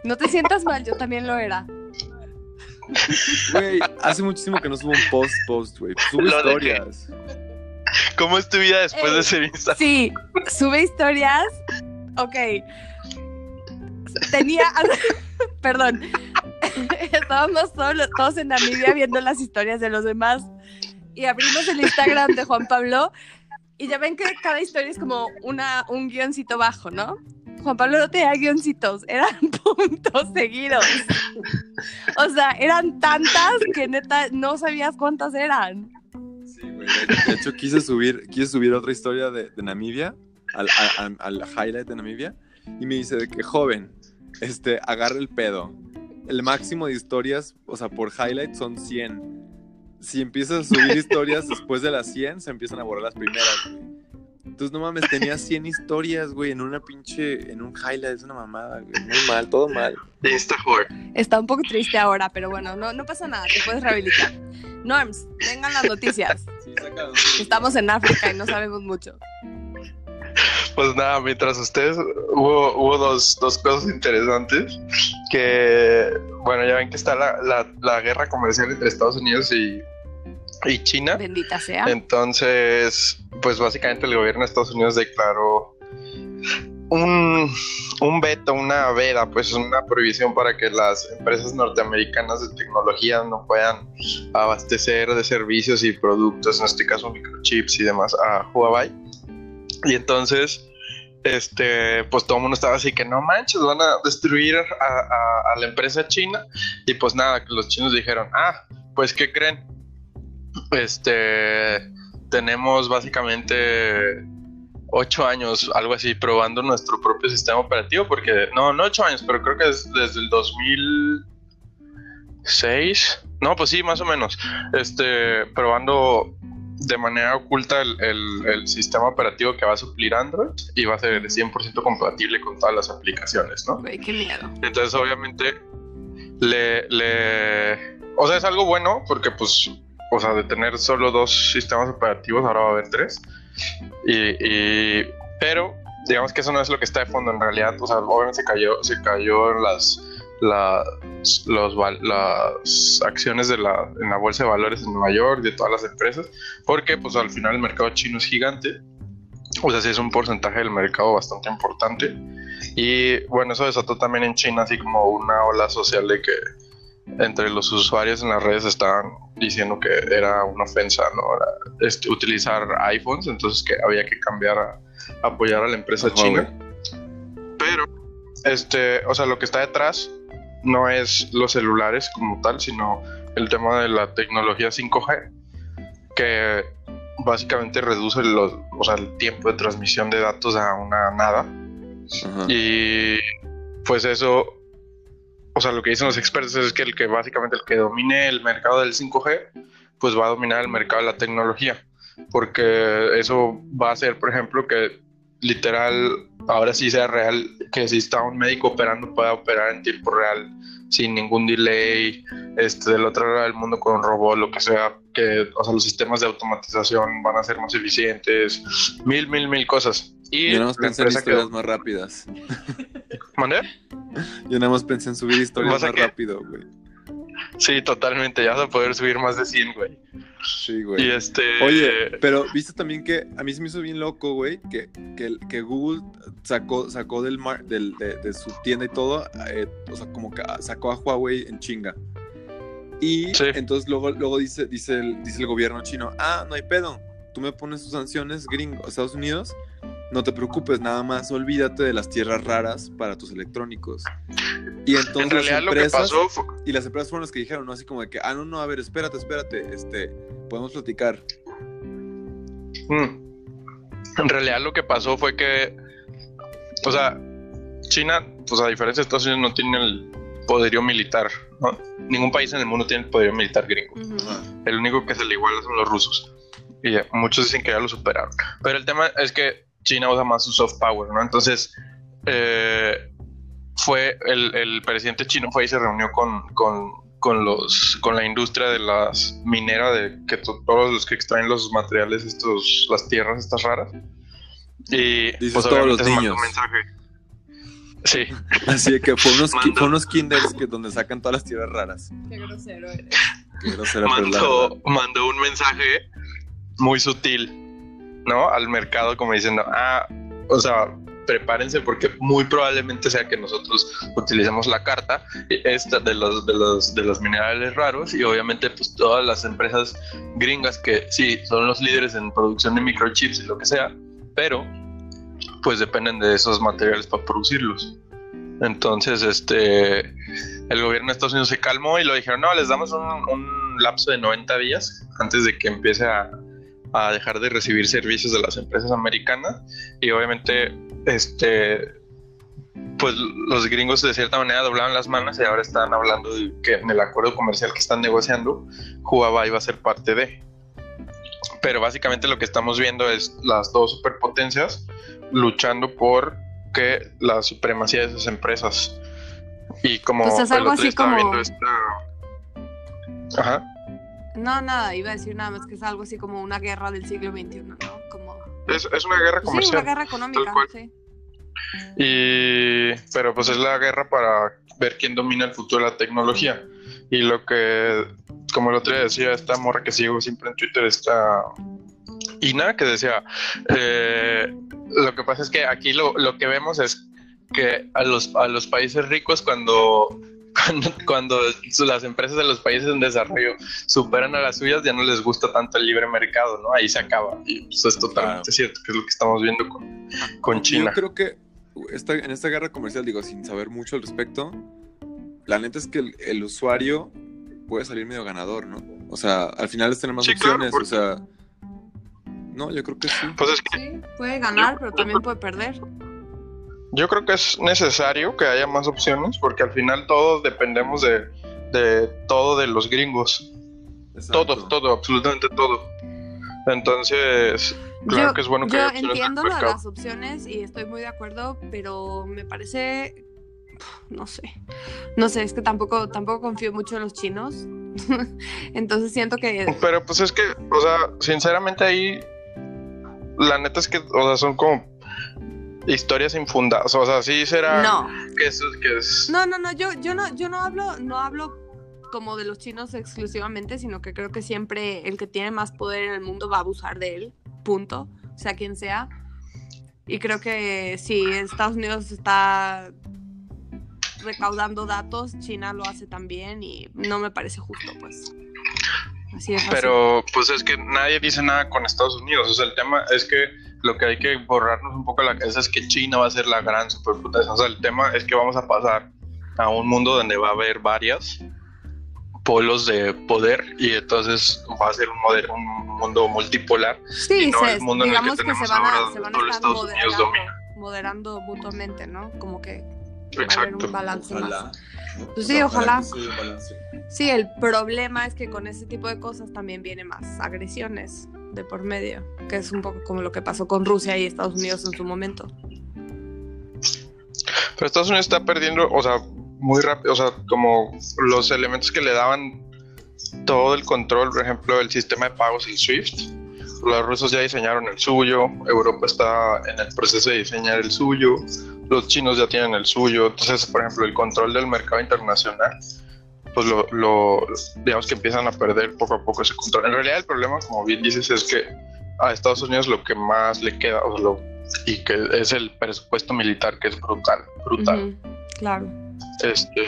No te sientas mal, yo también lo era. Güey, hace muchísimo que no subo un post, post, güey. Subo Lo dejé. ¿Cómo es tu vida después Ey, de ser Insta? Sí, sube historias. Ok. Tenía. Perdón. Estábamos todos, todos en Namibia viendo las historias de los demás. Y abrimos el Instagram de Juan Pablo. Y ya ven que cada historia es como una, un guioncito bajo, ¿no? Juan Pablo no tenía guioncitos, eran puntos seguidos. O sea, eran tantas que neta no sabías cuántas eran. Güey. De, hecho, quise subir, quise subir otra historia de, de Namibia, al, a- a- al highlight de Namibia, y me dice de que joven, este, agarra el pedo. El máximo de historias, o sea, por highlight son 100. Si empiezas a subir historias después de las 100, se empiezan a borrar las primeras, güey. Entonces, no mames, tenía 100 historias, güey, en una pinche, en un highlight, es una mamada, güey. Muy mal, todo mal. Whore. Está un poco triste ahora, pero bueno, no, no pasa nada, te puedes rehabilitar. Norms, vengan las noticias. Estamos en África y no sabemos mucho. Pues nada, mientras ustedes hubo, hubo dos, dos cosas interesantes que, bueno, ya ven que está la, la, la guerra comercial entre Estados Unidos y, y China. Bendita sea. Entonces, pues básicamente el gobierno de Estados Unidos declaró un, un veto, una veda, pues una prohibición para que las empresas norteamericanas de tecnología no puedan abastecer de servicios y productos, en este caso microchips y demás, a Huawei. Y entonces, este, pues todo el mundo estaba así que no manches, van a destruir a, a- a la empresa china. Y pues nada, que los chinos dijeron, ah, pues ¿qué creen? Este, tenemos básicamente ocho años, algo así, probando nuestro propio sistema operativo, porque no, no ocho años, pero creo que es desde el 2006, no, pues sí, más o menos, este, probando de manera oculta el, el- el sistema operativo que va a suplir Android y va a ser 100% compatible con todas las aplicaciones, ¿no? Güey, qué miedo. Entonces, obviamente, le, le. O sea, es algo bueno porque, pues, o sea, de tener solo dos sistemas operativos, ahora va a haber tres. Y, Pero, digamos que eso no es lo que está de fondo en realidad. O sea, obviamente se cayó, se cayó las. las las acciones de la, en la bolsa de valores en Nueva York, de todas las empresas, porque pues al final el mercado chino es gigante, o sea, sí es un porcentaje del mercado bastante importante, y bueno, eso desató también en China así como una ola social de que entre los usuarios en las redes estaban diciendo que era una ofensa, ¿no? Era, este, utilizar iPhones, entonces que había que cambiar a, a apoyar a la empresa Ajá, china. Pero, este, o sea, lo que está detrás no es los celulares como tal, sino el tema de la tecnología 5G, que básicamente reduce los, o sea, el tiempo de transmisión de datos a una nada. Y pues eso, o sea, lo que dicen los expertos es que el que básicamente el que domine el mercado del 5G, pues va a dominar el mercado de la tecnología, porque eso va a hacer, por ejemplo, que literal ahora sí sea real que si está un médico operando pueda operar en tiempo real sin ningún delay, este, del otro lado del mundo con un robot, lo que sea, que, o sea, los sistemas de automatización van a ser más eficientes, mil, mil, mil cosas. Y Yo nada más pensé en que- historias más rápidas. ¿Mandé? Yo nada más pensé en subir historias ¿Vas a más qué? rápido, güey. Sí, totalmente. Ya vas a poder subir más de 100, güey. Sí, güey. Y este. Oye, pero viste también que a mí se me hizo bien loco, güey, que, que, que Google sacó, sacó del, mar, del de, de, su tienda y todo, eh, o sea, como que sacó a Huawei en chinga. Y sí. entonces luego, luego dice, dice, el, dice el gobierno chino, ah, no hay pedo, tú me pones tus sanciones gringo, Estados Unidos, no te preocupes, nada más olvídate de las tierras raras para tus electrónicos. Y entonces en realidad las empresas, lo que pasó fue... y las empresas fueron las que dijeron, ¿no? Así como de que, ah, no, no, a ver, espérate, espérate, este, podemos platicar. Mm. En realidad lo que pasó fue que, o sea, China, pues a diferencia de Estados Unidos, no tiene el poderío militar. ¿no? Ningún país en el mundo tiene el poderío militar gringo. Uh -huh. El único que se le iguala son los rusos. Y muchos dicen que ya lo superaron. Pero el tema es que China usa más su soft power, ¿no? Entonces, eh, fue el, el, presidente chino fue y se reunió con, con, con, los, con la industria de las mineras, de que todos los que extraen los materiales, estos, las tierras estas raras. Y Dices pues, todos los niños. un mensaje. Sí. Así que fue unos, Mandó- fue unos kinders que donde sacan todas las tierras raras. Qué grosero eres. Qué la mandó, mandó un mensaje muy sutil, ¿no? Al mercado como diciendo, ah, o sea, prepárense porque muy probablemente sea que nosotros utilicemos la carta esta de los de los de los minerales raros y obviamente pues todas las empresas gringas que sí son los líderes en producción de microchips y lo que sea, pero pues dependen de esos materiales para producirlos. Entonces, este, el gobierno de Estados Unidos se calmó y lo dijeron, no, les damos un, lapso de 90 días antes de que empiece a, a dejar de recibir servicios de las empresas americanas y obviamente este pues los gringos de cierta manera doblaban las manos y ahora están hablando de que en el acuerdo comercial que están negociando Huawei va a ser parte de pero básicamente lo que estamos viendo es las dos superpotencias luchando por que la supremacía de esas empresas y como Pues es algo así como- viendo esta- Ajá. No, nada, iba a decir nada más que es algo así como una guerra del siglo XXI, ¿no? Como... Es, es una guerra Sí, comercial. una guerra económica, sí. Y, pero pues es la guerra para ver quién domina el futuro de la tecnología. Y lo que, como el otro día decía esta morra que sigo siempre en Twitter, esta Ina, que decía, eh, lo que pasa es que aquí lo, lo que vemos es que a los, a los países ricos cuando, cuando, cuando las empresas de los países en desarrollo superan a las suyas, ya no les gusta tanto el libre mercado, ¿no? Ahí se acaba. Y pues es totalmente cierto, que es lo que estamos viendo con, con China. Yo creo que esta, en esta guerra comercial, digo, sin saber mucho al respecto, la neta es que el, el usuario puede salir medio ganador, ¿no? O sea, al final es tener más Sí, claro, opciones, porque- o sea... No, yo creo que sí. Pues es que Sí, puede ganar, pero también puede perder. Yo creo que es necesario que haya más opciones porque al final todos dependemos de, de todo de los gringos. Todo, todo, absolutamente todo. Entonces, claro yo, que es bueno que yo haya entiendo lo de mercado. las opciones y estoy muy de acuerdo, pero me parece, no sé, no sé, es que tampoco, tampoco confío mucho en los chinos. Entonces siento que Pero pues es que, o sea, sinceramente ahí, la neta es que, o sea, son como historias infundadas. O sea, sí será no, que es, que es no, no, no, yo, yo no, yo no hablo, no hablo como de los chinos exclusivamente, sino que creo que siempre el que tiene más poder en el mundo va a abusar de él, punto, sea quien sea. Y creo que si Estados Unidos está recaudando datos, China lo hace también y no me parece justo, pues. Así es. Pero pues es que nadie dice nada con Estados Unidos. O sea, el tema es que lo que hay que borrarnos un poco la cabeza es que China va a ser la gran superpotencia. O sea, el tema es que vamos a pasar a un mundo donde va a haber varias polos de poder y entonces va a ser un, moder- un mundo multipolar. Sí, y no se- el mundo en el que digamos que, se van ahora, a, donde se van solo a estar Estados Unidos moderando, domina. moderando mutuamente, ¿no? Como que va a haber un balance Ojalá. más. Pues sí, ojalá. Sí, el problema es que con ese tipo de cosas también viene más agresiones de por medio, que es un poco como lo que pasó con Rusia y Estados Unidos en su momento. Pero Estados Unidos está perdiendo, o sea, muy rápido, o sea, como los elementos que le daban todo el control, por ejemplo, el sistema de pagos, el SWIFT. Los rusos ya diseñaron el suyo, Europa está en el proceso de diseñar el suyo, los chinos ya tienen el suyo. Entonces, por ejemplo, el control del mercado internacional pues lo, lo, digamos que empiezan a perder poco a poco ese control. En realidad el problema, como bien dices, es que a Estados Unidos lo que más le queda, o sea, lo- y que es el presupuesto militar, que es brutal, brutal. Claro. Este,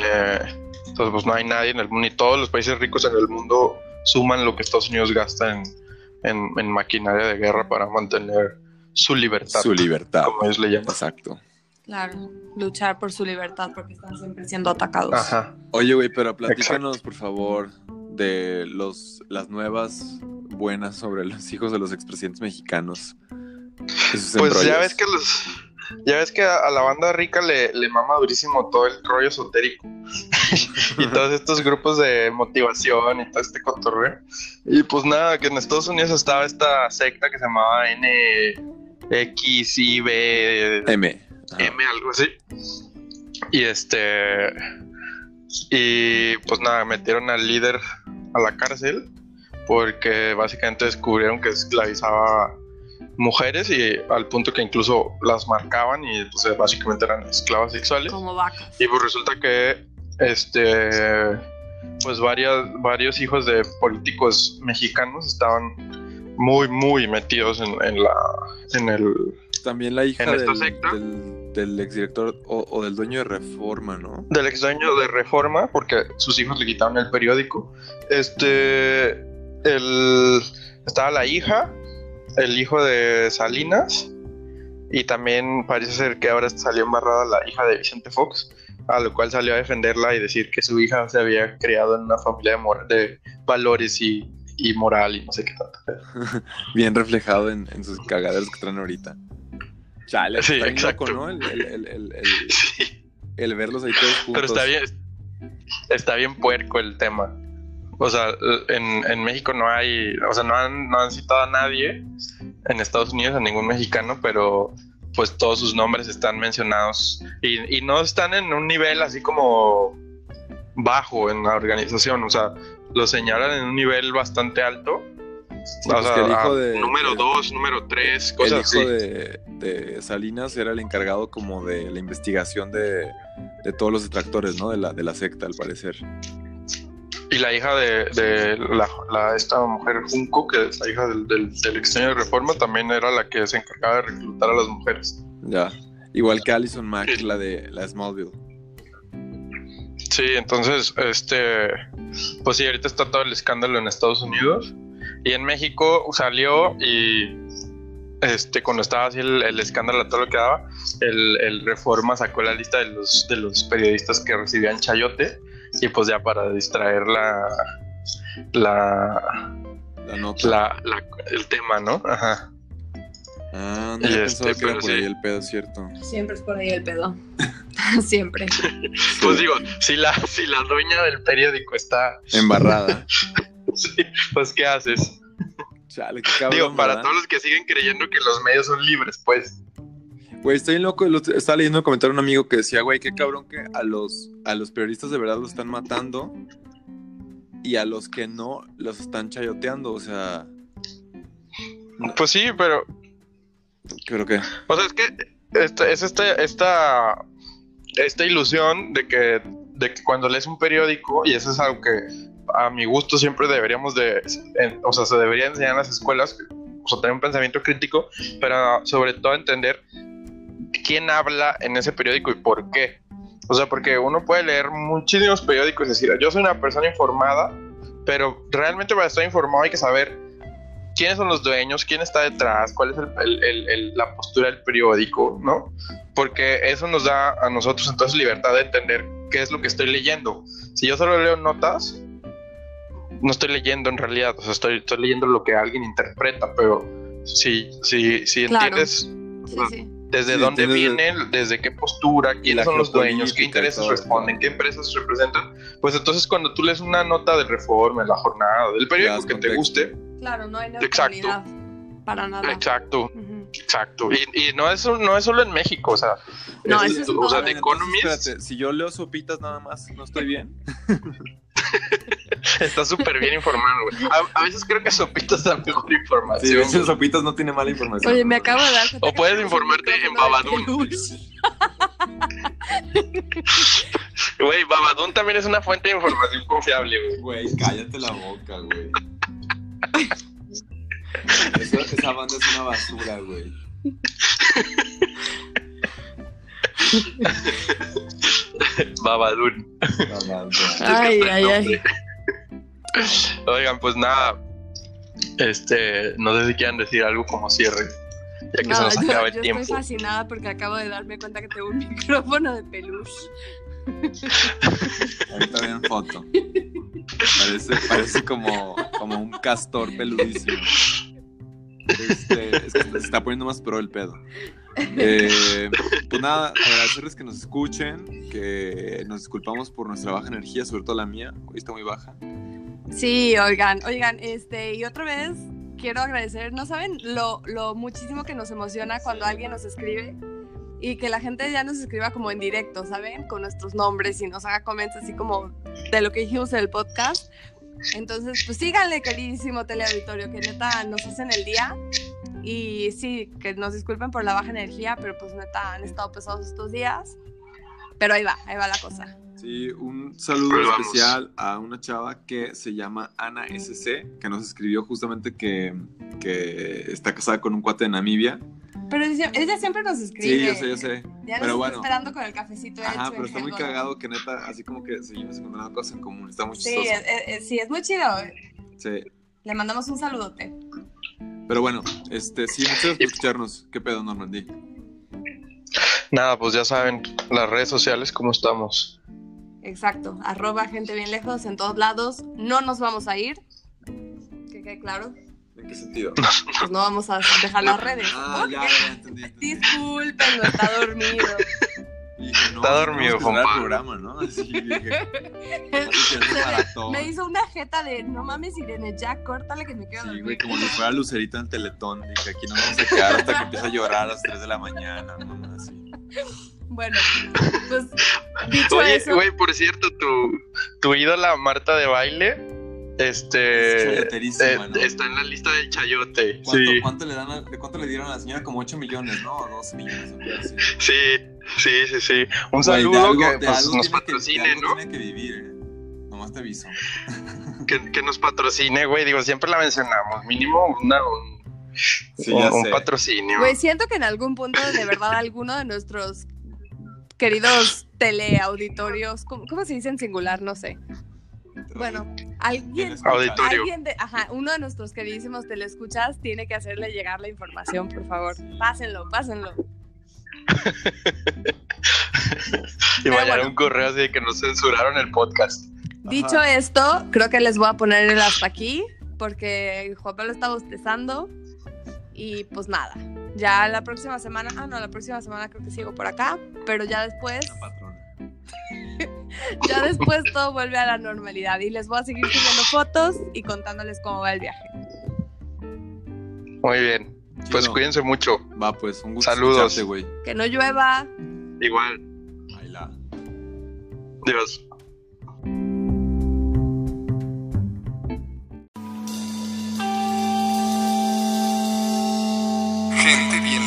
entonces, pues no hay nadie en el mundo, ni todos los países ricos en el mundo suman lo que Estados Unidos gasta en, en, en maquinaria de guerra para mantener su libertad. Su libertad. Como ellos le llaman. Exacto. Claro, luchar por su libertad porque están siempre siendo atacados. Ajá. Oye, güey, pero platícanos, por favor, de los las nuevas buenas sobre los hijos de los expresidentes mexicanos. Pues ya ves que los, ya ves que a, la banda rica le, le mama durísimo todo el rollo esotérico y todos estos grupos de motivación y todo este cotorreo. Y pues nada, que en Estados Unidos estaba esta secta que se llamaba NXIB M. M, algo así. Y este. Y pues nada, metieron al líder a la cárcel porque básicamente descubrieron que esclavizaba mujeres y al punto que incluso las marcaban y pues básicamente eran esclavas sexuales. Como vacas. Y pues resulta que este pues varias, varios hijos de políticos mexicanos estaban muy muy metidos en, en la en el También la hija del, del, del exdirector o, o del dueño de Reforma, ¿no? del ex dueño de Reforma, porque sus hijos le quitaron el periódico. Este, el, estaba la hija, el hijo de Salinas, y también parece ser que ahora salió embarrada la hija de Vicente Fox, a lo cual salió a defenderla y decir que su hija se había criado en una familia de, valores y, y moral y no sé qué tanto. Bien reflejado en, en sus cagaderos que traen ahorita. Chale, Sí, está exacto. loco, ¿no? El, el, el, el, el- el verlos ahí todos juntos. Pero está bien, está bien puerco el tema. O sea, en, en México no hay, o sea, no han, no han citado a nadie en Estados Unidos, a ningún mexicano, pero pues todos sus nombres están mencionados y, y no están en un nivel así como bajo en la organización, o sea, lo señalan en un nivel bastante alto. Sí, o pues sea, el hijo a- de- número el- 2, número 3, El cosas hijo así. de, de Salinas era el encargado como de la investigación de, de todos los detractores, ¿no? De la, de la secta, al parecer. Y la hija de, de la, la- esta mujer Junco, que es la hija del, del, del extraño de reforma, también era la que se encargaba de reclutar a las mujeres. Ya. Igual que Alison Mack, la de la Smallville. Sí, entonces, este, pues sí, ahorita está todo el escándalo en Estados Unidos. Y en México salió y, este, cuando estaba así el, el escándalo, todo lo que daba, el, el Reforma sacó la lista de los, de los periodistas que recibían chayote. Y pues ya para distraer la, la, La nota. la, la- el tema, ¿no? Ajá. Ah, no Y este, que era por ahí el pedo, ¿cierto? Siempre es por ahí el pedo. Siempre. Pues digo, si la, si la dueña del periódico está, Embarrada. sí, pues ¿qué haces? Chale, qué cabrón. digo, para ¿verdad? todos los que siguen creyendo que los medios son libres, pues. Güey, estoy loco. lo- Estaba leyendo un comentario de un amigo que decía, güey, qué cabrón que a los, a los periodistas de verdad los están matando y a los que no los están chayoteando. O sea, Pues sí, pero, creo que. o sea, es que esta, es este, esta, esta ilusión de que, de que cuando lees un periódico, y eso es algo que a mi gusto siempre deberíamos de, en- o sea, se debería enseñar en las escuelas, o sea, tener un pensamiento crítico, pero sobre todo entender quién habla en ese periódico y por qué. O sea, porque uno puede leer muchísimos periódicos y decir, yo soy una persona informada, pero realmente para estar informado hay que saber quiénes son los dueños, quién está detrás, cuál es el- el- el- la postura del periódico, ¿no? Porque eso nos da a nosotros entonces libertad de entender qué es lo que estoy leyendo. Si yo solo leo notas, no estoy leyendo en realidad, o sea, estoy, estoy leyendo lo que alguien interpreta, pero si, si, si Claro. entiendes Sí, sí. desde Sí, dónde viene, desde qué postura, quiénes son los dueños, qué intereses todo, responden, qué empresas representan, pues entonces cuando tú lees una nota de Reforma, de la jornada, del periódico que te guste, Claro, no hay Exacto. Para nada. exacto, exacto. Y, y no, es, no es solo en México, o sea, No, es- eso es o sea, entonces, Economist espérate, si yo leo sopitas nada más, ¿no estoy bien? está súper bien informado. güey. A, a veces creo que Sopitas da mejor Sí, información. veces sopitas no tiene mala información. Oye, me acabo de dar O puedes informarte en peluche. Güey, Babadún también es una fuente de información confiable, güey. Güey, cállate la boca, güey. Esa, esa banda es una basura, güey. Babadún. Ay, ay, ay. Oigan, pues nada. Este, no sé si quieran decir algo como cierre. Ya que se No, nos yo, acaba yo el tiempo. estoy fascinada porque acabo de darme cuenta que tengo un micrófono de peluche. Ahorita ven foto. Parece, parece como, como un castor peludísimo. Este, es que se está poniendo más pro el pedo. Eh, pues nada, agradecerles que nos escuchen, que nos disculpamos por nuestra baja energía, sobre todo la mía, hoy está muy baja. Sí, oigan, oigan, este, y otra vez quiero agradecer, no saben lo, lo muchísimo que nos emociona cuando alguien nos escribe y que la gente ya nos escriba como en directo, ¿saben? Con nuestros nombres y nos haga comments así como de lo que dijimos en el podcast. Entonces, pues síganle, queridísimo teleauditorio, que neta nos hacen el día. Y sí, que nos disculpen por la baja energía, pero pues neta han estado pesados estos días. Pero ahí va, ahí va la cosa. Sí, un saludo Pues vamos. especial a una chava que se llama Ana SC, que nos escribió justamente que, que está casada con un cuate de Namibia. Pero ella, siempre nos escribe. Sí, yo sé, yo sé. Ya nos Pero está bueno, esperando con el cafecito hecho. ajá, pero está muy cagado que neta, así como que seguimos encontrando cosas en común. Está muy Sí, chistoso. es, es- sí, es muy chido. Sí. Le mandamos un saludote. Pero bueno, este, sí, muchas gracias por escucharnos. ¿Qué pedo, Normandy? Nada, pues ya saben, las redes sociales, ¿cómo estamos? Exacto. Arroba gente bien lejos en todos lados. No nos vamos a ir. Que quede claro. ¿En qué sentido? Pues no vamos a dejar las redes. Ah, Ok. ya, ya, entendí. entendí. Disculpen, no está dormido. Dije, no, Está dormido, compa. el programa, ¿no? Así dije, Se me- hizo una jeta de no mames, Irene, ya córtale que me quedo Sí, dormida. güey, como si fuera Lucerito en Teletón. Dije, aquí no vamos a quedar hasta que empiece a llorar a las 3 de la mañana, mamá, así. Bueno, pues dicho Oye, eso. güey, por cierto, tu, tu ídola Marta de baile, Es este, eh, ¿no? está en la lista del chayote. ¿Cuánto, Sí, cuánto le dan a- ¿De cuánto le dieron a la señora? Como 8 millones, ¿no? O 12 millones. así. sí, sí, sí, sí. Un Güey, de saludo algo- que de pues, algo nos que- patrocine, de algo ¿no? Tiene que vivir, ¿eh? Nomás te aviso. Que, que nos patrocine, güey. Digo, siempre la mencionamos. Mínimo una, un, Sí, un- ya un patrocinio. Güey, siento que en algún punto, de verdad, alguno de nuestros queridos teleauditorios, ¿cómo, cómo se dice en singular? No sé. Bueno, alguien, alguien de, ajá, uno de nuestros queridísimos telescuchas tiene que hacerle llegar la información, por favor. Pásenlo, pásenlo. y vaya bueno. un correo así de que nos censuraron el podcast. Dicho esto, creo que les voy a poner el hasta aquí, porque Juan Pablo está bostezando. Y pues nada, ya la próxima semana, ah, no, la próxima semana creo que sigo por acá, pero ya después, La patrona. ya después todo vuelve a la normalidad y les voy a seguir subiendo fotos y contándoles cómo va el viaje. Muy bien. Pues cuídense mucho. Va, pues, un gusto Saludos. Que no llueva. Igual. Ahí la. Dios. Gente bien.